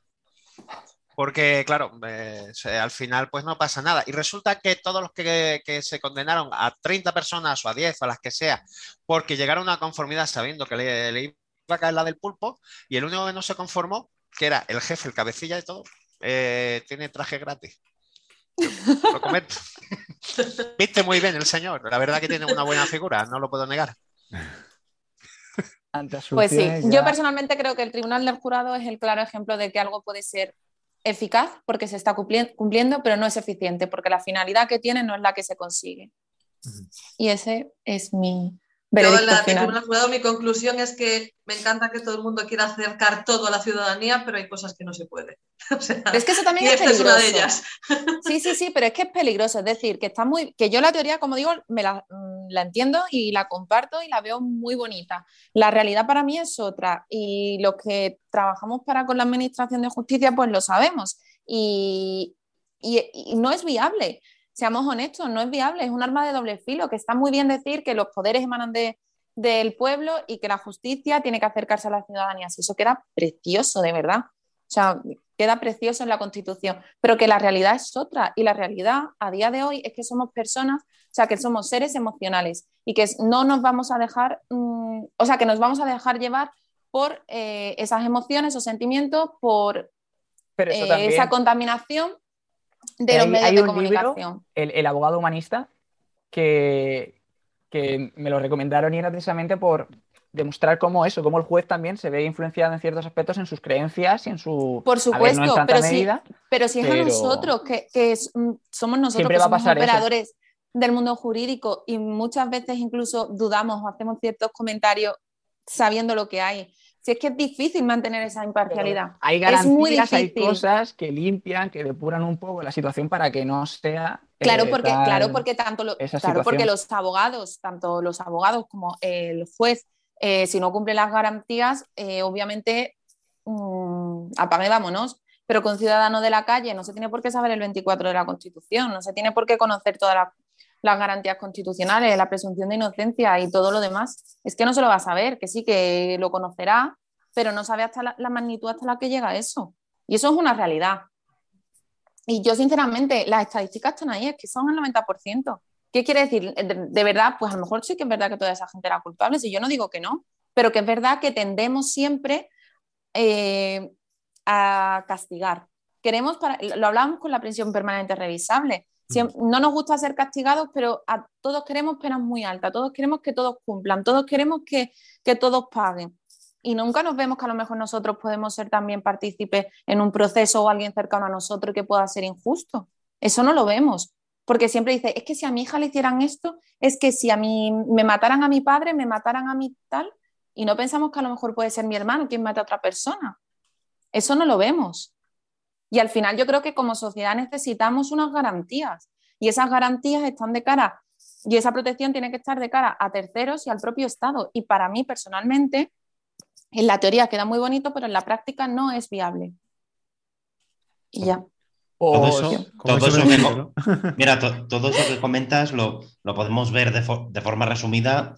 Porque, claro, eh, al final pues no pasa nada. Y resulta que todos los que, que se condenaron a 30 personas o a 10 o a las que sea, porque llegaron a una conformidad sabiendo que le, le iba a caer la del pulpo, y el único que no se conformó, que era el jefe, el cabecilla de todo, eh, tiene traje gratis. Lo comento. Viste muy bien el señor. La verdad que tiene una buena figura, no lo puedo negar. Pues sí, yo personalmente creo que el Tribunal del Jurado es el claro ejemplo de que algo puede ser eficaz porque se está cumpli- cumpliendo, pero no es eficiente porque la finalidad que tiene no es la que se consigue. Y ese es mi Yo, la final. mi conclusión es que me encanta que todo el mundo quiera acercar todo a la ciudadanía, pero hay cosas que no se puede. O sea, Pero es que eso y también es esta es peligroso. una de ellas. Sí, sí, sí, pero es que es peligroso. Es decir, que está muy. que yo la teoría, como digo, me la, la entiendo y la comparto y la veo muy bonita. La realidad para mí es otra. Y los que trabajamos para con la administración de justicia, pues lo sabemos. Y, y- no es viable. Seamos honestos, no es viable. Es un arma de doble filo, que está muy bien decir que los poderes emanan de, del pueblo y que la justicia tiene que acercarse a la ciudadanía. Eso queda precioso, de verdad. O sea, queda precioso en la Constitución, pero que la realidad es otra. Y la realidad a día de hoy es que somos personas, o sea, que somos seres emocionales y que no nos vamos a dejar, mm, o sea, que nos vamos a dejar llevar por eh, esas emociones o sentimientos, por Pero eso eh, esa contaminación de Hay- los medios hay de libro comunicación. el, el abogado humanista, que, que me lo recomendaron y era precisamente por demostrar cómo eso, cómo el juez también se ve influenciado en ciertos aspectos en sus creencias y en su... Por a ver, no supuesto, pero medida, Pero si es a nosotros, que, que mm, somos nosotros Siempre que somos eso. Del mundo jurídico y muchas veces incluso dudamos o hacemos ciertos comentarios sabiendo lo que hay. Si es que es difícil mantener esa imparcialidad. hay Es muy garantías, hay cosas que limpian, que depuran un poco la situación para que no sea... eh, Claro, porque, claro, porque tanto lo- claro, porque situación. los abogados, tanto los abogados como el juez, eh, si no cumple las garantías, eh, obviamente mm, apague vámonos. Pero con ciudadano de la calle no se tiene por qué saber el 24 de la Constitución, no se tiene por qué conocer todas las las garantías constitucionales, la presunción de inocencia y todo lo demás, es que no se lo va a saber, que sí que lo conocerá, pero no sabe hasta la, magnitud hasta la que llega eso. Y eso es una realidad. Y yo, sinceramente, las estadísticas están ahí, es que son el 90%. ¿Qué quiere decir? De, verdad, pues a lo mejor sí que es verdad que toda esa gente era culpable, si yo no digo que no, pero que es verdad que tendemos siempre eh, a castigar. Queremos, para, lo hablamos con la prisión permanente revisable, no nos gusta ser castigados, pero a todos queremos penas muy altas, todos queremos que todos cumplan, todos queremos que, que todos paguen. Y nunca nos vemos que a lo mejor nosotros podemos ser también partícipes en un proceso o alguien cercano a nosotros que pueda ser injusto. Eso no lo vemos. Porque siempre dice, es que si a mi hija le hicieran esto, es que si a mí me mataran a mi padre, me mataran a mi tal, y no pensamos que a lo mejor puede ser mi hermano quien mata a otra persona. Eso no lo vemos. Y al final yo creo que como sociedad necesitamos unas garantías y esas garantías están de cara y esa protección tiene que estar de cara a terceros y al propio Estado. Y para mí personalmente, en la teoría queda muy bonito, pero en la práctica no es viable. Y ya. Todo eso, que, mira, todo eso que comentas lo, podemos ver de, forma resumida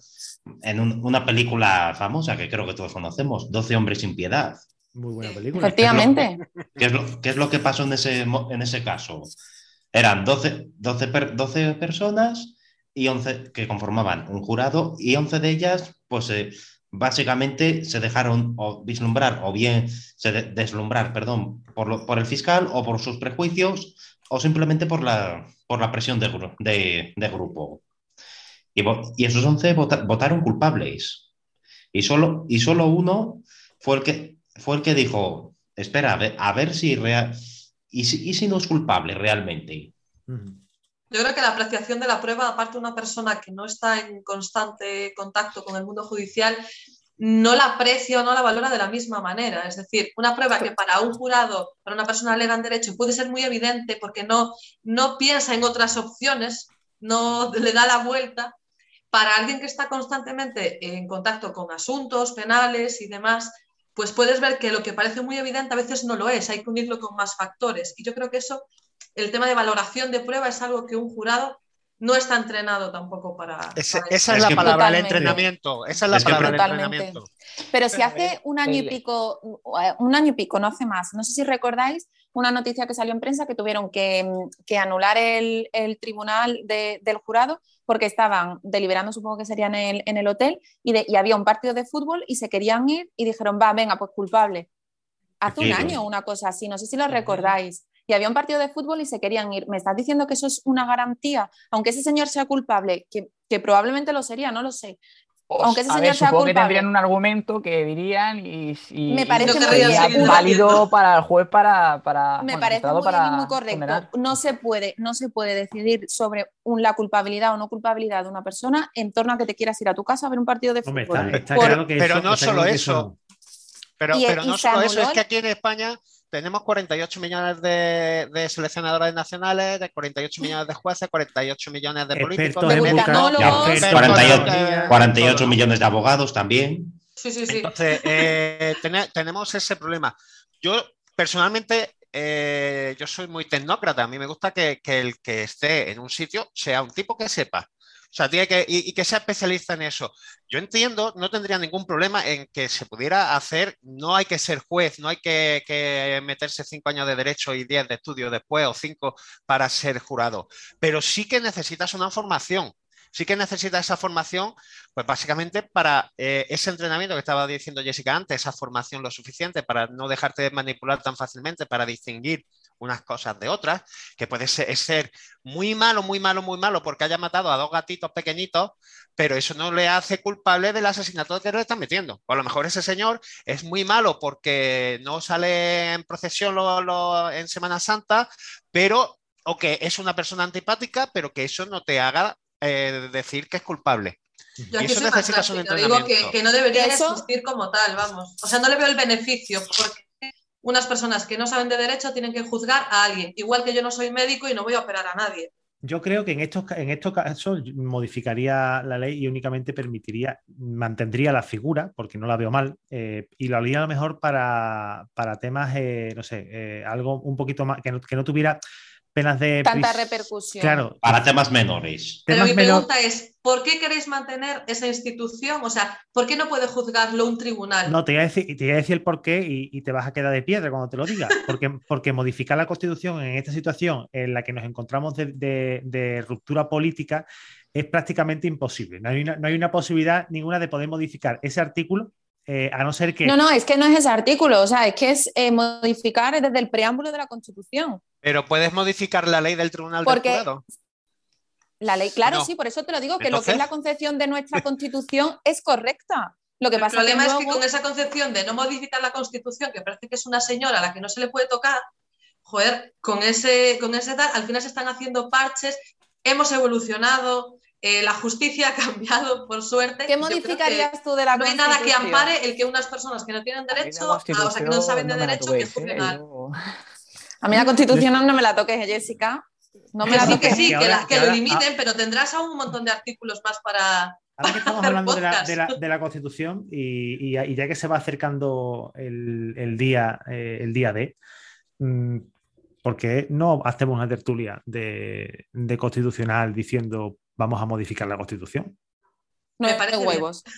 en una película famosa que creo que todos conocemos, 12 hombres sin piedad. Muy buena película. Efectivamente. ¿Qué es lo, qué es lo que pasó en ese, en ese caso? Eran 12, 12, 12 personas y 11 que conformaban un jurado y 11 de ellas, pues eh, básicamente se dejaron o vislumbrar o bien se deslumbrar, perdón, por, por, el fiscal o por sus prejuicios o simplemente por la, por la presión de, de, de grupo. Y, y, esos 11 votaron culpables. Y solo, y solo uno fue el que fue el que dijo, espera, a ver, si, real, y si, y si no es culpable realmente. Yo creo que la apreciación de la prueba, aparte de una persona que no está en constante contacto con el mundo judicial, no la aprecia o no la valora de la misma manera. Es decir, una prueba que para un jurado, para una persona legal en derecho, puede ser muy evidente porque no, no piensa en otras opciones, no le da la vuelta. Para alguien que está constantemente en contacto con asuntos penales y demás, pues puedes ver que lo que parece muy evidente a veces no lo es, hay que unirlo con más factores. Y yo creo que eso, el tema de valoración de prueba es algo que un jurado no está entrenado tampoco para... esa es la palabra, el entrenamiento. Esa es la palabra, el entrenamiento. Pero si hace un año y pico, un año y pico, no hace más, no sé si recordáis una noticia que salió en prensa que tuvieron que, anular el, tribunal del jurado porque estaban deliberando, supongo que sería en el, en el hotel, y, y, había un partido de fútbol y se querían ir y dijeron, va, venga, pues culpable. Hace un año una cosa así, no sé si lo recordáis. Y había un partido de fútbol y se querían ir. ¿Me estás diciendo que eso es una garantía? Aunque ese señor sea culpable, que, que probablemente lo sería, no lo sé. Aunque ese señor sea culpable. que tendrían un argumento que dirían y, me parece muy válido para el juez para, para me parece muy, correcto. No se puede, no se puede decidir sobre la culpabilidad o no culpabilidad de una persona en torno a que te quieras ir a tu casa a ver un partido de fútbol. pero no solo eso. Pero, pero no solo eso, es que aquí en España tenemos 48 millones de, seleccionadores nacionales, de 48 millones de jueces, 48 millones de políticos, de 48, millones de abogados también. Sí, sí, sí. Entonces, eh, tenemos ese problema. Yo personalmente eh, yo soy muy tecnócrata. A mí me gusta que, el que esté en un sitio sea un tipo que sepa. O sea, tiene que, y, que sea especialista en eso. Yo entiendo, no tendría ningún problema en que se pudiera hacer, no hay que ser juez, no hay que, meterse cinco años de derecho y diez de estudio después o cinco para ser jurado, pero sí que necesitas una formación sí que necesitas esa formación, pues básicamente para eh, ese entrenamiento que estaba diciendo Jessica antes, esa formación lo suficiente para no dejarte manipular tan fácilmente, para distinguir unas cosas de otras, que puede ser, muy malo, muy malo, muy malo porque haya matado a dos gatitos pequeñitos, pero eso no le hace culpable del asesinato que le están metiendo. O a lo mejor ese señor es muy malo porque no sale en procesión en Semana Santa, pero o que es una persona antipática, pero que eso no te haga eh, decir que es culpable. Yo y eso necesitas un entrenamiento. Digo que, no debería existir como tal, vamos. O sea, no le veo el beneficio, porque unas personas que no saben de derecho tienen que juzgar a alguien, igual que yo no soy médico y no voy a operar a nadie. Yo creo que en estos, en estos casos modificaría la ley y únicamente permitiría, mantendría la figura, porque no la veo mal, eh, y lo haría a lo mejor para, temas, eh, no sé, eh, algo un poquito más, que no, tuviera penas de... Tanta repercusión. Claro. Para temas menores. Pero temas mi menor- pregunta es, ¿por qué queréis mantener esa institución? O sea, ¿por qué no puede juzgarlo un tribunal? No, te voy a decir, te voy a decir el por qué y, y te vas a quedar de piedra cuando te lo diga. Porque, porque modificar la Constitución en esta situación en la que nos encontramos de, de- de ruptura política es prácticamente imposible. No hay una, no hay una posibilidad ninguna de poder modificar ese artículo, eh, a no ser que... No, no, es que no es ese artículo, o sea, es que es eh, modificar desde el preámbulo de la Constitución. Pero puedes modificar la ley del Tribunal Porque- del Jurado. La ley, claro, No. sí, por eso te lo digo, que lo que es la concepción de nuestra Constitución es correcta. Lo que El pasa problema que es que con esa concepción de no modificar la Constitución, que parece que es una señora a la que no se le puede tocar, joder, con ese, con ese tal, al final se están haciendo parches, hemos evolucionado, eh, la justicia ha cambiado, por suerte. ¿Qué modificarías tú de la No hay nada que ampare el que unas personas que no tienen A derecho, ah, o sea, que no saben de no derecho, que toquéis, juzguen ¿eh? a- Yo- A mí la Constitución no me la toques, Jessica. No me Que sí, que sí, Que que, ahora- la- que que lo ahora- limiten, pero tendrás aún un montón de artículos más para... Ahora que estamos hablando de la, de la- de la Constitución y, y ya- y ya que se va acercando el, el día, eh, el día D, mm, ¿por qué no hacemos una tertulia de, de constitucional diciendo vamos a modificar la Constitución? No Me parece de huevos.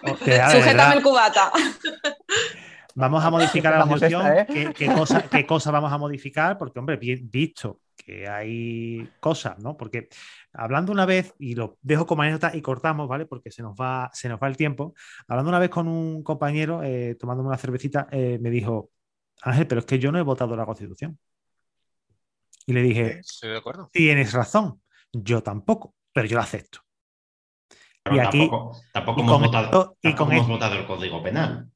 De Sujétame verdad, el cubata. Vamos a modificar la Constitución. ¿eh? ¿Qué, qué cosa, ¿Qué cosa vamos a modificar? Porque, hombre, bien visto que hay cosas, ¿no? Porque hablando una vez, y lo dejo como anécdota y cortamos, ¿vale? Porque se nos va, se nos va el tiempo. Hablando una vez con un compañero, eh, tomándome una cervecita, eh, me dijo, Ángel, pero es que yo no he votado la Constitución. Y le dije, Estoy de acuerdo. tienes razón, yo tampoco, pero yo la acepto. Pero Y aquí- tampoco, tampoco y hemos, votado, esto- tampoco hemos esto- votado el Código Penal.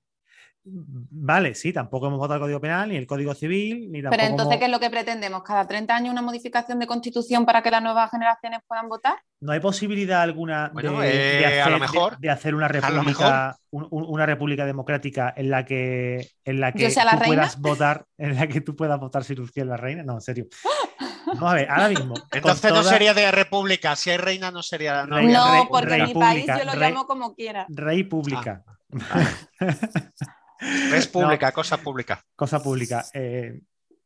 Vale, sí, tampoco hemos votado el Código Penal, ni el Código Civil, ni tampoco Pero entonces, hemos- ¿qué es lo que pretendemos? ¿Cada 30 años una modificación de constitución para que las nuevas generaciones puedan votar? ¿No hay posibilidad alguna de, Bueno, de eh, hacer, a lo de- mejor. de hacer una lo república, un- un- una república democrática en la que, en la que ¿Yo sea la tú reina? puedas votar, en la que tú puedas votar si Lucía es la reina? No, en serio. Vamos a ver, ahora mismo. Entonces no sería de república. Si hay reina, no sería. No, No, rey- porque en mi república, país yo lo rey- llamo como quiera. Rey pública. Es pública, cosa pública. cosa pública. Eh,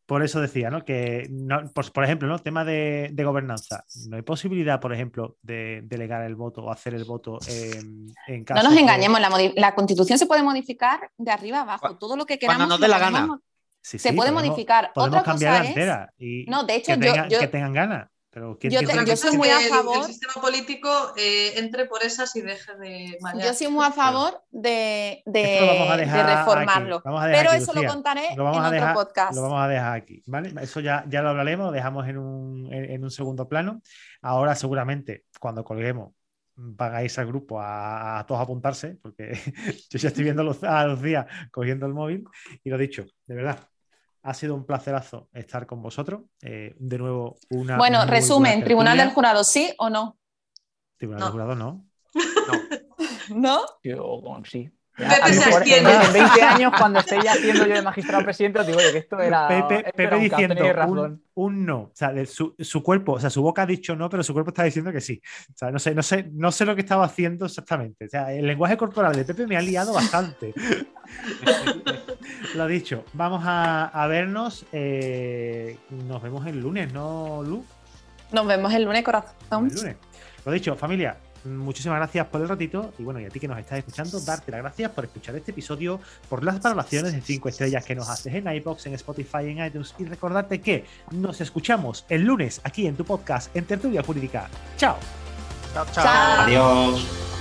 por eso decía, ¿no? Que, no, pues, por ejemplo, ¿no? Tema de, de gobernanza. No hay posibilidad, por ejemplo, de delegar el voto o hacer el voto en, en No nos de- engañemos, la, modi- la constitución se puede modificar de arriba a abajo. Todo lo que queramos. nos dé la gana. podemos- Sí, se sí, puede podemos- modificar. Podemos Otra cambiarla cosa es. entera y No, de hecho, que, yo- tengan, yo- que tengan ganas. Pero ¿quién yo te- yo soy muy a el- favor- El, sistema político eh, entre por esas y deje de mañana. Yo soy muy a favor de, de- reformarlo. Pero aquí, eso Lucía. lo contaré Lo vamos en a otro dejar- podcast. Lo vamos a dejar aquí, ¿vale? Eso ya, ya lo hablaremos, lo dejamos en un, en, en un segundo plano. Ahora seguramente cuando colguemos irse al grupo a, a todos apuntarse, porque yo ya estoy viendo a Lu- a Lucía cogiendo el móvil. Y lo dicho, de verdad, ha sido un placerazo estar con vosotros. Eh, de nuevo, una. Bueno, muy resumen, buena Tribunal del Jurado, ¿sí o no? Tribunal No. del Jurado, no. ¿No? Yo, bueno, sí. Pepe se abstiene. en 20 años, cuando esté ya haciendo yo de magistrado presidente, os digo, oye, que esto era. Pepe, esto Pepe era un diciendo un, no. O sea, de su, su cuerpo, o sea, su boca ha dicho no, pero su cuerpo está diciendo que sí. O sea, no sé, no sé, no sé lo que estaba haciendo exactamente. O sea, el lenguaje corporal de Pepe me ha liado bastante. lo dicho, vamos a, a vernos. eh, nos vemos el lunes, ¿no, Lu? Nos vemos el lunes, corazón. El lunes. Lo dicho, familia, muchísimas gracias por el ratito. Y bueno, y a ti que nos estás escuchando, darte las gracias por escuchar este episodio, por las valoraciones de 5 estrellas que nos haces en iBox, en Spotify, en iTunes. Y recordarte que nos escuchamos el lunes aquí en tu podcast en Tertulia Jurídica. ¡Chao! Chao, chao. Chao. Adiós.